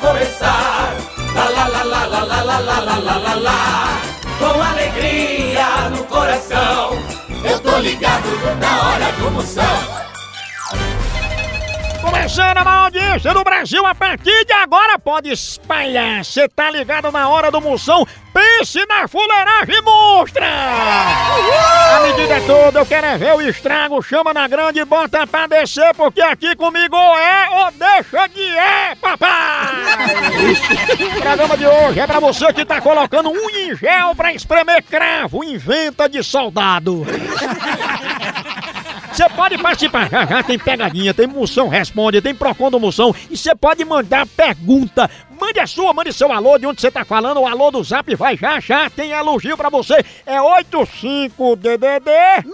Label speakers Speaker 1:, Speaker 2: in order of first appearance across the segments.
Speaker 1: vai. Lá, lá, lá, lá, lá, lá, lá, lá, lá, lá, lá, lá. Com alegria no coração. Eu tô ligado na hora do Moção.
Speaker 2: Começando a maior audiência do Brasil, a partir de agora pode espalhar. Você tá ligado na hora do moção? Pense na fuleiragem monstra! A medida é toda, eu quero é ver o estrago, chama na grande e bota pra descer, porque aqui comigo é ou deixa de é, papai! O programa de hoje é pra você que tá colocando um em gel pra espremer cravo, inventa de soldado. Você pode participar, já, já tem pegadinha, tem moção responde, tem Procon do moção e você pode mandar pergunta. Mande a sua, mande seu alô, de onde você tá falando, o alô do zap vai já já, tem elogio pra você. É 85DDD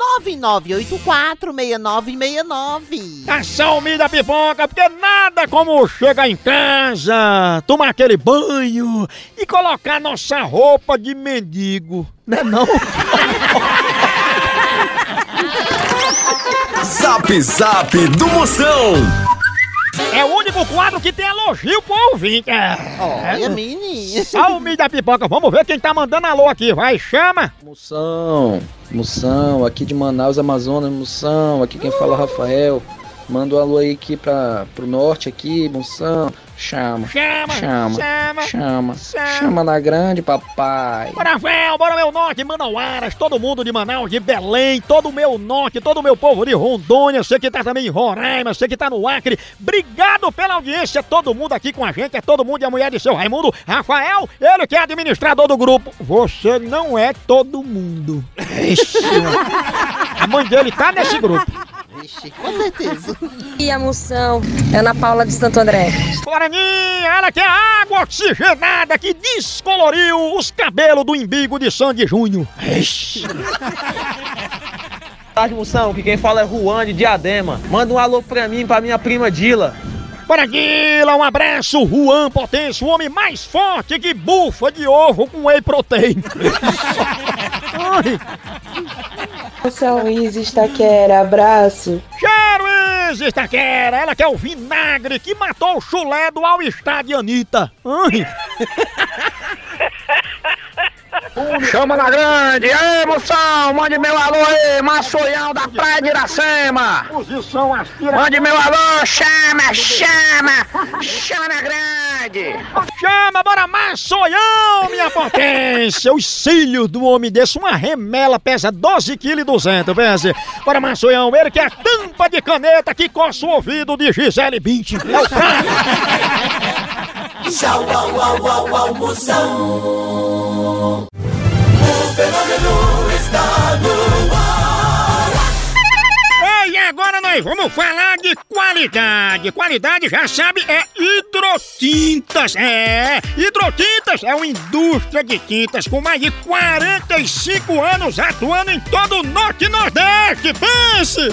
Speaker 3: 9984-6969.
Speaker 2: Ação da pipoca, porque nada como chegar em casa, tomar aquele banho e colocar nossa roupa de mendigo, né não?
Speaker 4: Zap Zap do Moção.
Speaker 2: É o único quadro que tem elogio pro ouvinte. É.
Speaker 3: Olha, menina.
Speaker 2: Salve da pipoca, vamos ver quem tá mandando alô aqui, vai, chama.
Speaker 5: Moção, Moção, aqui de Manaus, Amazonas, Moção, aqui quem fala é o Rafael. Manda um alô aí aqui pra, pro norte aqui, Moção. Chama,
Speaker 2: Chama,
Speaker 5: chama,
Speaker 2: chama,
Speaker 5: chama,
Speaker 2: chama.
Speaker 5: chama na grande, papai.
Speaker 2: Bora, véu, bora meu norte, Manauaras, todo mundo de Manaus, de Belém, todo o meu norte, todo o meu povo de Rondônia, você que tá também em Roraima, você que tá no Acre, obrigado pela audiência, todo mundo aqui com a gente, é todo mundo e a mulher de seu Raimundo, Rafael, ele que é administrador do grupo, você não é todo mundo. Ixi, a mãe dele tá nesse grupo.
Speaker 3: Vixe, com certeza.
Speaker 6: E a moção, Ana Paula de Santo André.
Speaker 2: Guaraninha, ela que é a água oxigenada que descoloriu os cabelos do imbigo de Sandy Júnior. Ixi.
Speaker 7: tarde, Moção, que quem fala é Juan de Diadema. Manda um alô pra mim, pra minha prima Dila.
Speaker 2: Para Guila, um abraço, Juan Potência, o homem mais forte que bufa de ovo com whey protein. Ai,
Speaker 6: Moção Luiz Estaquera, abraço.
Speaker 2: Cheiro Estaquera, ela que é o vinagre que matou o chulé do All-Star de Anitta. Ai,
Speaker 8: Chama na grande, ei moção, mande meu alô aí, Maçoião da Praia de Iracema. Mande meu alô, chama, chama, chama na grande.
Speaker 2: Chama, bora maçoião, minha potência! Os cílios do homem desse, uma remela pesa 12 kg e 200, pense. Bora maçoião, ele que é a tampa de caneta que coça o ouvido de Gisele Bündchen. É o.
Speaker 1: Tchau, au, au, au, au, Moção. O fenômeno está no ar.
Speaker 2: Ei, agora nós vamos falar de qualidade. Qualidade, já sabe, é hidrotintas. É, hidrotintas é uma indústria de tintas com mais de 45 anos atuando em todo o Norte e Nordeste. Pense!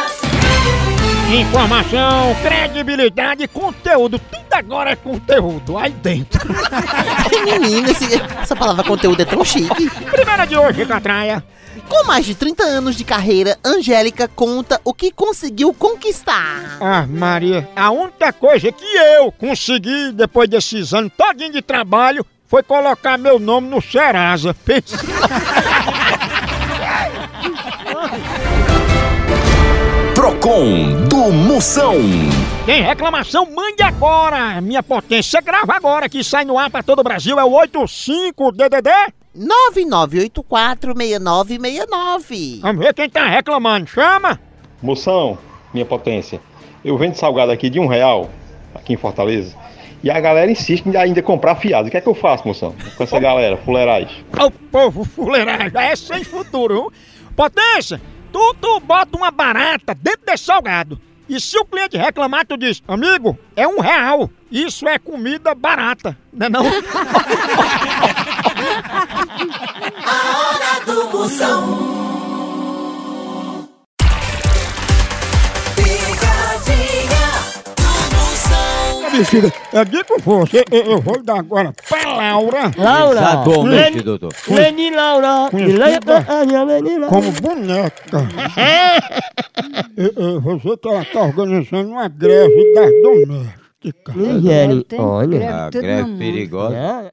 Speaker 2: Informação, credibilidade, conteúdo. Tudo agora é conteúdo. Aí dentro.
Speaker 3: Menino, esse- essa palavra conteúdo é tão chique.
Speaker 2: Primeira de hoje, Catraia.
Speaker 3: Com mais de 30 anos de carreira, Angélica conta o que conseguiu conquistar.
Speaker 2: Ah, Maria, a única coisa que eu consegui depois desses anos todinho de trabalho foi colocar meu nome no Serasa. Pensa.
Speaker 4: Do Moção.
Speaker 2: Tem reclamação? Mande agora! Minha potência grava agora que sai no ar pra todo o Brasil. É o 85DDD.
Speaker 3: 99846969.
Speaker 2: Vamos ver quem tá reclamando. Chama!
Speaker 9: Moção, minha potência, eu vendo salgado aqui de um real, aqui em Fortaleza, e a galera insiste em ainda comprar fiado. O que é que eu faço, moção? Com essa galera, fuleirais.
Speaker 2: Ô povo fuleiragem, é sem futuro. viu? Potência, tu, tu bota uma barata dentro desse salgado. E se o cliente reclamar, tu diz, amigo, é um real. Isso é comida barata, não é não?
Speaker 1: A hora do.
Speaker 2: Bexiga, eu digo você, eu, eu vou dar agora pra Laura.
Speaker 10: Laura.
Speaker 2: Exatamente,
Speaker 10: doutor. Leni Laura.
Speaker 2: Conhecida
Speaker 10: Leni Laura.
Speaker 2: como boneca. Eu- eu- você que ela tá organizando uma greve das domésticas.
Speaker 10: Nigéria. Olha.
Speaker 11: A greve perigosa.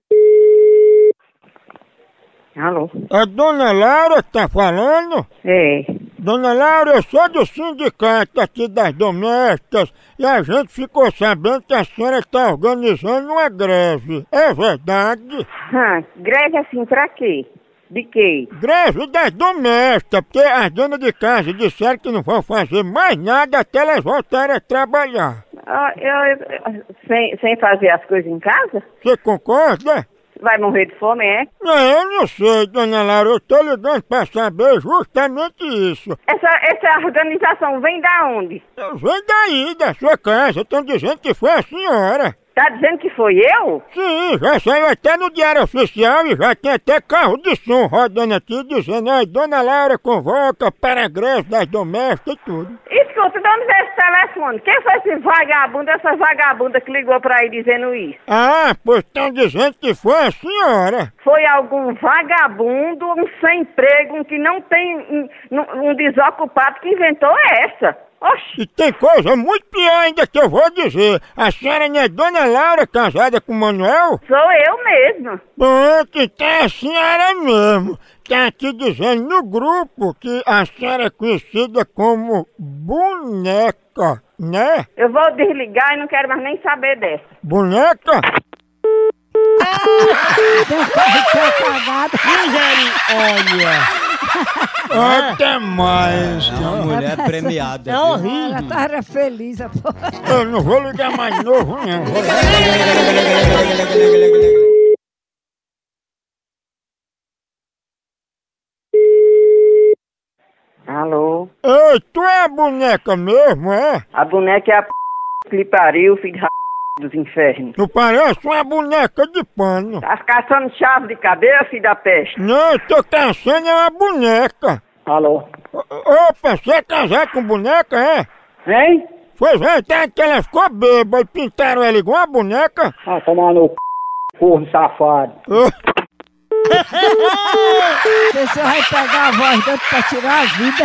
Speaker 12: Alô?
Speaker 2: É Dona Laura que tá falando?
Speaker 12: É.
Speaker 2: Dona Laura, eu sou do sindicato aqui das domésticas e a gente ficou sabendo que a senhora está organizando uma greve. É verdade?
Speaker 12: Ah, greve assim pra quê? De quê?
Speaker 2: Greve das domésticas, porque as donas de casa disseram que não vão fazer mais nada até elas voltarem a trabalhar.
Speaker 12: Ah, eu, eu- sem, sem fazer as coisas em casa?
Speaker 2: Você concorda?
Speaker 12: Vai morrer de fome, é?
Speaker 2: Não, eu não sei, dona Laura, eu tô ligando pra saber justamente isso.
Speaker 12: Essa, essa organização vem da onde?
Speaker 2: Vem daí, da sua casa, estão dizendo que foi a senhora.
Speaker 12: Tá dizendo que foi eu?
Speaker 2: Sim, já saiu até no Diário Oficial e já tem até carro de som rodando aqui dizendo, ai, Dona Laura convoca para greve das domésticas e tudo.
Speaker 12: Escuta, veio esse telefone? Quem foi esse vagabundo, essa vagabunda que ligou pra aí dizendo isso?
Speaker 2: Ah, pois estão dizendo que foi a senhora.
Speaker 12: Foi algum vagabundo, um sem emprego, um que não tem um- um desocupado que inventou essa. Oxi!
Speaker 2: E tem coisa muito pior ainda que eu vou dizer. A senhora não é Dona Laura casada com o Manuel?
Speaker 12: Sou eu mesma.
Speaker 2: Pronto, então é a senhora mesmo. Tá aqui dizendo no grupo que a senhora é conhecida como boneca, né?
Speaker 12: Eu vou desligar e não quero mais nem saber dessa.
Speaker 2: Boneca?
Speaker 10: Olha.
Speaker 2: Até mais.
Speaker 11: É uma mulher premiada.
Speaker 10: É
Speaker 11: viu?
Speaker 10: horrível.
Speaker 13: Ela tava feliz, a porra.
Speaker 2: Eu não vou ligar mais novo, não.
Speaker 12: Alô?
Speaker 2: Ei, tu é a boneca mesmo, é?
Speaker 12: A boneca é a p... que lhe pariu, filho de ra... dos infernos.
Speaker 2: Tu parece uma boneca de pano.
Speaker 12: Tá caçando chave de cadeia, filho da peste?
Speaker 2: Não, eu tô caçando é uma boneca.
Speaker 12: Alô?
Speaker 2: O- Opa, você é casado com boneca, é?
Speaker 12: Hein?
Speaker 2: Foi verdade que ela ficou bêbada e pintaram ela igual uma boneca?
Speaker 12: Ah, tomar no c... corno safado.
Speaker 2: Ô,
Speaker 13: A pessoa vai pegar a voz dele pra tirar a vida.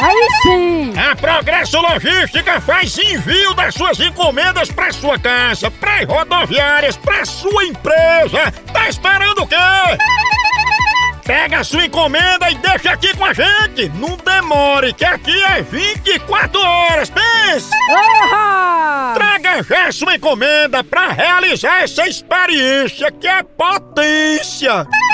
Speaker 13: Aí sim!
Speaker 2: A Progresso Logística faz envio das suas encomendas para sua casa, para rodoviárias, para sua empresa. Tá esperando o quê? Pega a sua encomenda e deixa aqui com a gente. Não demore, que aqui é 24 horas. Pense!
Speaker 13: Orra!
Speaker 2: Traga já sua encomenda pra realizar essa experiência que é potência.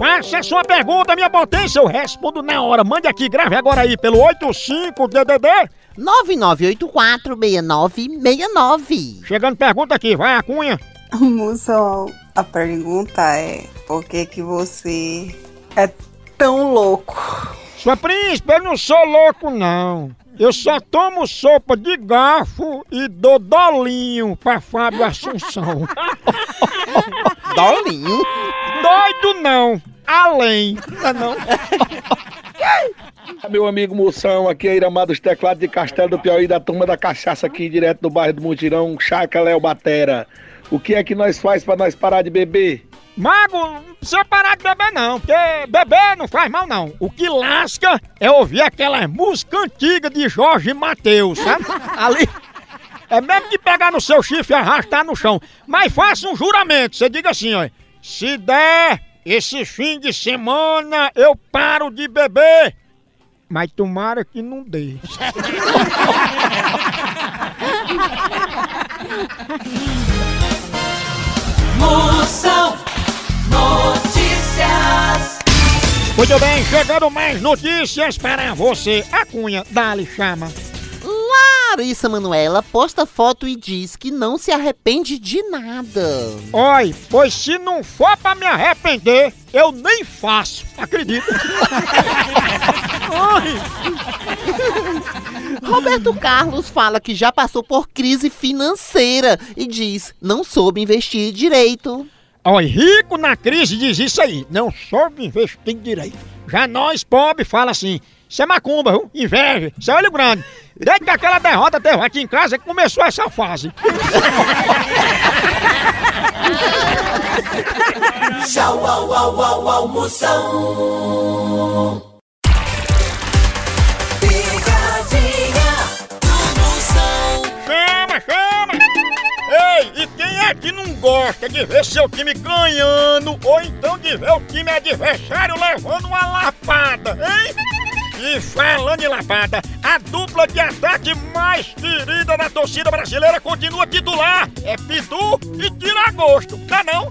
Speaker 2: Faça a sua pergunta, minha potência, eu respondo na hora. Mande aqui, grave agora aí pelo 85DDD
Speaker 3: 99846969.
Speaker 2: Chegando pergunta aqui, vai a cunha.
Speaker 14: Moção, a pergunta é: por que que você é tão louco?
Speaker 2: Sua príncipe, eu não sou louco, não. Eu só tomo sopa de garfo e dou dolinho pra Fábio Assunção.
Speaker 3: Dolinho?
Speaker 2: Doido não, além. Não, é não.
Speaker 15: Meu amigo Moção, aqui é Iramar dos Teclados de Castelo do Piauí, da turma da cachaça aqui, direto do bairro do Mutirão, Chaca Léo Batera. O que é que nós faz pra nós parar de beber?
Speaker 2: Mago, não precisa parar de beber não, porque beber não faz mal não. O que lasca é ouvir aquela música antiga de Jorge Mateus, sabe? Ali. É mesmo que pegar no seu chifre e arrastar no chão. Mas faça um juramento, você diga assim, ó. Se der esse fim de semana eu paro de beber. Mas tomara que não dê.
Speaker 16: Moção Notícias.
Speaker 2: Muito bem, chegando mais notícias para você. A cunha, dali chama.
Speaker 3: Larissa Manuela posta foto e diz que não se arrepende de nada.
Speaker 2: Oi, pois se não for pra me arrepender, eu nem faço. Acredita?
Speaker 3: Roberto Carlos fala que já passou por crise financeira e diz não soube investir direito.
Speaker 2: Olha, rico na crise diz isso aí, não soube investir direito. Já nós, pobre, fala assim, isso é macumba, viu? inveja, isso é olho grande. Desde que aquela derrota teve aqui em casa que começou essa fase.
Speaker 16: Tchau, au, au, au, au, Moção. Pegadinha do Moção.
Speaker 2: Chama, chama! Ei, e quem é que não gosta de ver seu time ganhando ou então de ver o time adversário levando uma lapada, hein? E falando em lapada, a dupla de ataque mais querida da torcida brasileira continua titular. É Pitu e Tiragosto, tá não?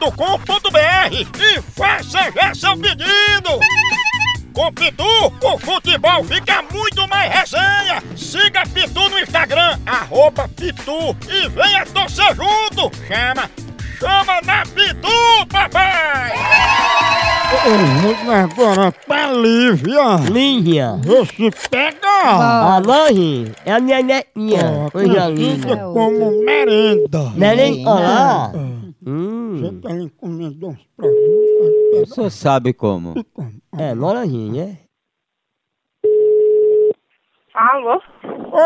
Speaker 2: loja.pitu.com.br e faça já seu pedido. Com Pitu, o futebol fica muito mais resenha. Siga Pitu no Instagram, arroba Pitu e venha torcer junto. Chama, chama na Pitu, papai! Agora pra Lívia.
Speaker 10: Lívia.
Speaker 2: Você pega.
Speaker 10: A Loji é a minha netinha. Coisa linda.
Speaker 2: como merenda.
Speaker 10: Merenda, olá.
Speaker 2: Você tá encomendando uns produtos.
Speaker 11: O senhor sabe como?
Speaker 10: É, Lorazinha, né?
Speaker 17: Alô?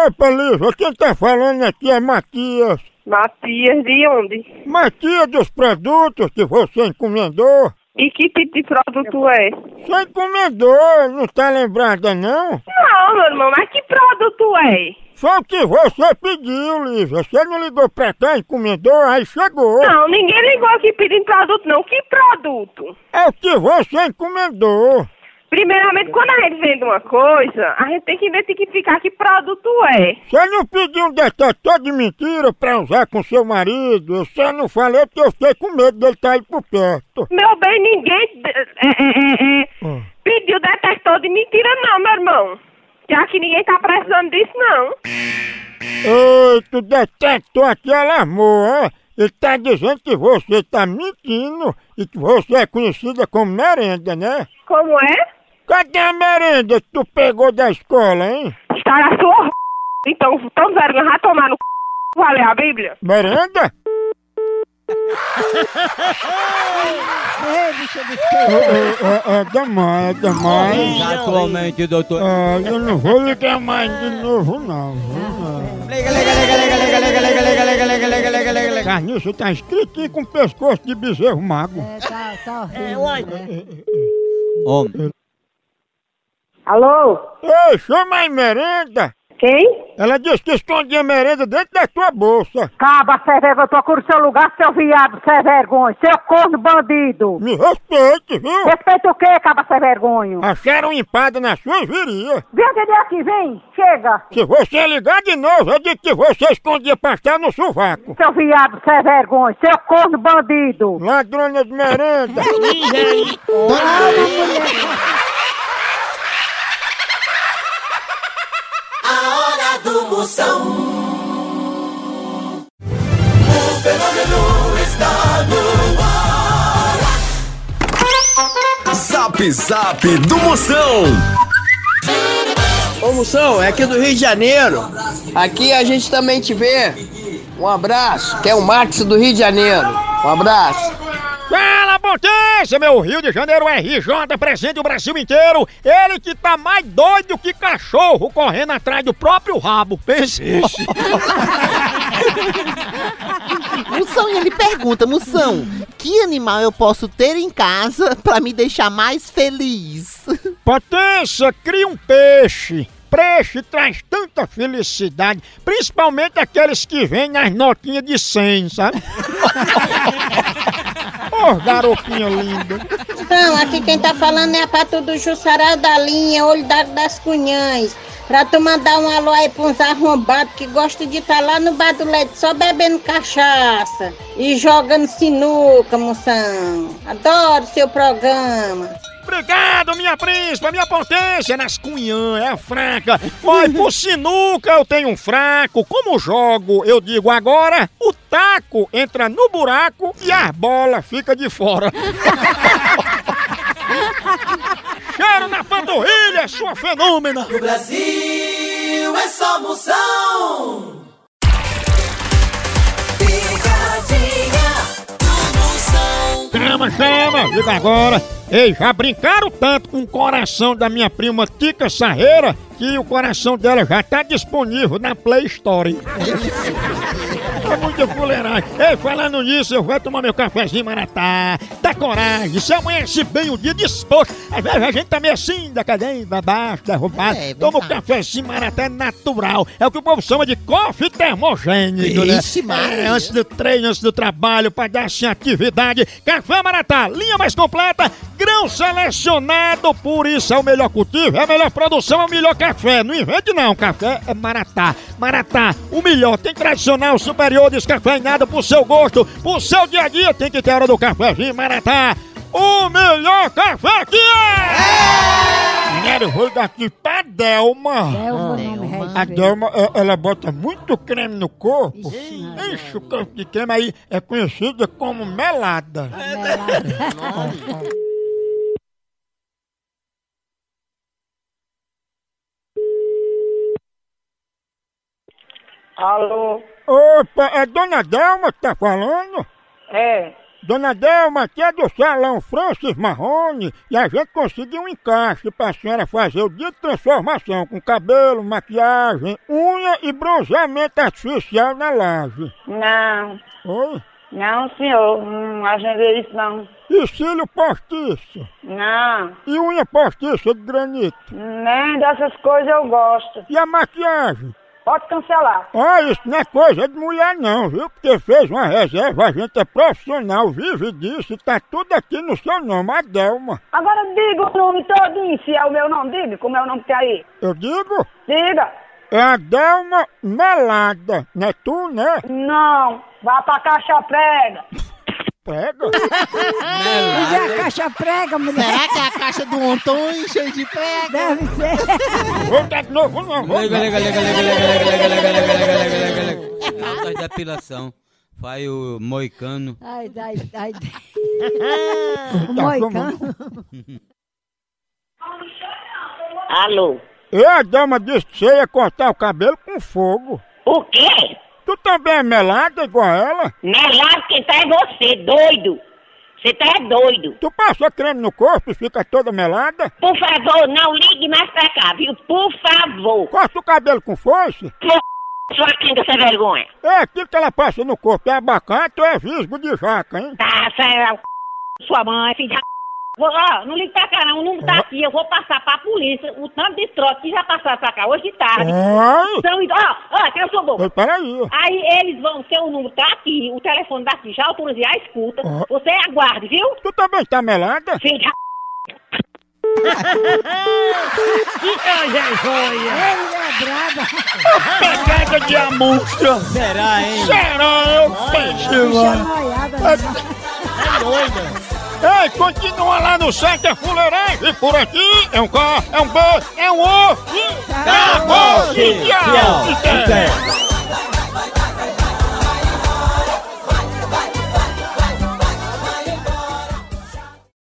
Speaker 2: Opa, Lívia, quem tá falando aqui é Matias.
Speaker 17: Matias, de onde?
Speaker 2: Matias dos produtos que você encomendou.
Speaker 17: E que tipo de produto é?
Speaker 2: Você encomendou, não tá lembrada não?
Speaker 17: Não, meu irmão, mas que produto é?
Speaker 2: Foi o que você pediu, Lívia. Você não ligou pra cá, encomendou, aí chegou.
Speaker 17: Não, ninguém ligou aqui pedindo produto, não. Que produto?
Speaker 2: É o que você encomendou.
Speaker 17: Primeiramente, quando a gente vende uma coisa, a gente tem que identificar que produto é.
Speaker 2: Você não pediu um detetor de mentira pra usar com seu marido? Eu só não falei porque eu fiquei com medo dele estar aí por perto.
Speaker 17: Meu bem, ninguém é, é, é,
Speaker 2: Hum.
Speaker 17: pediu detector de mentira, não, meu irmão. Já que ninguém tá precisando disso, não.
Speaker 2: Eita, o detector aqui alarmou, ó. Ele tá dizendo que você tá mentindo e que você é conhecida como merenda, né?
Speaker 12: Como é?
Speaker 2: Cadê a merenda que tu pegou da escola, hein?
Speaker 12: Está na sua r... Então, tão vergonha, vai tomar no c... Vai ler a Bíblia?
Speaker 2: Merenda? É, é, é demais, é demais.
Speaker 11: Atualmente, doutor.
Speaker 2: Ah, eu não vou ligar mais de novo, não.
Speaker 11: Liga, liga, liga, liga, liga, liga, liga, liga, liga, liga, liga, liga, liga, liga.
Speaker 2: Carniça tá escritinho com pescoço de bezerro mago.
Speaker 13: É, tá, tá horrível. né?
Speaker 11: Homem.
Speaker 12: Alô?
Speaker 2: Ei, chama aí merenda.
Speaker 12: Quem?
Speaker 2: Ela disse que escondia merenda dentro da tua bolsa.
Speaker 12: Caba, sem vergonha, procura o seu lugar, seu viado, sem vergonha, seu corno bandido.
Speaker 2: Me respeite, viu?
Speaker 12: Respeita o quê, caba, sem vergonha?
Speaker 2: Acharam empada nas suas virias.
Speaker 12: Vem atender aqui, vem, chega.
Speaker 2: Se você ligar de novo, eu digo que você escondia pastel no sovaco.
Speaker 12: Seu viado, sem vergonha, seu corno bandido.
Speaker 2: Ladrona de merenda.
Speaker 1: A Moção. O fenômeno está no ar.
Speaker 4: Zap Zap do Moção.
Speaker 14: Ô Moção, é aqui do Rio de Janeiro. Aqui a gente também te vê. Um abraço, que é o Max do Rio de Janeiro. Um abraço.
Speaker 2: Fala, potência! Meu Rio de Janeiro RJ presente o Brasil inteiro. Ele que tá mais doido que cachorro correndo atrás do próprio rabo. Pense.
Speaker 3: Moção, e ele pergunta, Moção, que animal eu posso ter em casa pra me deixar mais feliz?
Speaker 2: Potência, cria um peixe. Peixe traz tanta felicidade, principalmente aqueles que vêm nas notinhas de 100, sabe? Ô, garotinha linda.
Speaker 18: Então, aqui quem tá falando é a pato do Jussará da linha, olho da- das cunhães. Pra tu mandar um alô aí pra uns arrombados que gostam de estar lá no bar do só bebendo cachaça e jogando sinuca, moção. Adoro seu programa.
Speaker 2: Obrigado, minha príncipa, minha potência nas cunhã, é a fraca. Vai pro sinuca, eu tenho um fraco. Como jogo, eu digo agora, o taco entra no buraco e a bola fica de fora. Cheiro na panturrilha, sua fenômena.
Speaker 1: No Brasil é só Moção.
Speaker 2: Chama, chama, liga agora. Ei, já brincaram tanto com o coração da minha prima Tica Sarreira que o coração dela já tá disponível na Play Store. É muita fuleiragem. Ei, falando nisso, eu vou tomar meu cafezinho maratá. Dá coragem, se amanhece bem o dia disposto. Às vezes a gente tá meio assim, da cadeia, pra baixo, derrubado.
Speaker 3: É,
Speaker 2: Toma o
Speaker 3: verdade.
Speaker 2: cafezinho maratá natural. É o que o povo chama de coffee termogênico, né?
Speaker 3: Ixi, Maria.
Speaker 2: É, antes do treino, antes do trabalho, pra dar assim atividade. Café Maratá, linha mais completa, grão selecionado, por isso é o melhor cultivo, é a melhor produção, é o melhor café. Não invente não, café é Maratá. Maratá, o melhor, tem tradicional, superior, descafeinado pro seu gosto, pro seu dia a dia, tem que ter hora do cafezinho Maratá. O melhor café que é! Mulher, eu vou daqui pra Delma.
Speaker 13: Delma, nome
Speaker 2: A Delma, é- ela bota muito creme no corpo. Enche o corpo de creme aí, é conhecida como melada.
Speaker 12: Alô?
Speaker 2: Opa, é Dona Delma que tá falando?
Speaker 12: É.
Speaker 2: Dona Delma, aqui é do salão Francis Marrone e a gente conseguiu um encaixe pra senhora fazer o dia de transformação com cabelo, maquiagem, unha e bronzeamento artificial na laje.
Speaker 12: Não.
Speaker 2: Oi?
Speaker 12: Não, senhor. Não agendei isso, não.
Speaker 2: E cílio postiço?
Speaker 12: Não.
Speaker 2: E unha postiça de granito?
Speaker 12: Nem dessas coisas eu gosto.
Speaker 2: E a maquiagem?
Speaker 12: Pode cancelar.
Speaker 2: Ah, isso não é coisa de mulher não, viu? Porque fez uma reserva, a gente é profissional, vive disso tá tudo aqui no seu nome, Adelma.
Speaker 12: Agora diga o nome todinho, se é o meu nome. Diga como é o nome que tem aí.
Speaker 2: Eu digo?
Speaker 12: Diga.
Speaker 2: É Adelma Melada, não é tu, né?
Speaker 12: Não. Vá pra caixa prega.
Speaker 2: Prega?
Speaker 13: Mas é a caixa prega, mulher.
Speaker 3: Será que é a caixa do Antônio cheio de prega?
Speaker 13: Deve ser.
Speaker 2: Vou dar de novo, não. Vou
Speaker 11: liga, liga, liga, liga, liga, liga, liga, liga, liga, liga, liga, liga. Altas depilação. Faz o moicano.
Speaker 13: Ai, ai, ai.
Speaker 19: Tá,
Speaker 13: Moicano.
Speaker 20: Alô?
Speaker 19: E a dama disse que você ia cortar o cabelo com fogo.
Speaker 20: O quê?
Speaker 19: Tu também é melada igual ela?
Speaker 20: Melado quem tá é você, doido. Você tá é doido.
Speaker 19: Tu passa creme no corpo e fica toda melada?
Speaker 20: Por favor, não ligue mais pra cá, viu? Por favor.
Speaker 19: Corta o cabelo com foice?
Speaker 20: Por sua quinta sem vergonha.
Speaker 19: É aquilo que ela passa no corpo, é abacate ou é visgo de jaca, hein?
Speaker 20: Tá, você é o- sua mãe, filho da Vou- Ó, não liga pra cá não, o número tá aqui, eu vou passar pra polícia, o tanto de trote que já passaram pra cá hoje de tarde.
Speaker 19: Ai.
Speaker 20: São, ó, ó, quem eu sou?
Speaker 19: Ei, Peraí.
Speaker 20: Aí eles vão, seu número tá aqui, o telefone daqui, já autorizei a escuta.
Speaker 19: Ó.
Speaker 20: Você aguarde, viu?
Speaker 19: Tu também tá melada?
Speaker 20: Filho da
Speaker 13: Ele é.
Speaker 19: Pegada de amostra.
Speaker 11: Será, hein?
Speaker 19: Será? Eu
Speaker 13: Bicha
Speaker 19: mano.
Speaker 13: noiada.
Speaker 19: É doida. Ei, continua lá no site da Fuleiragem. Por aqui é um K, é um B, é um O. Acabou!
Speaker 11: Tchau.
Speaker 19: Tchau.
Speaker 11: Tchau.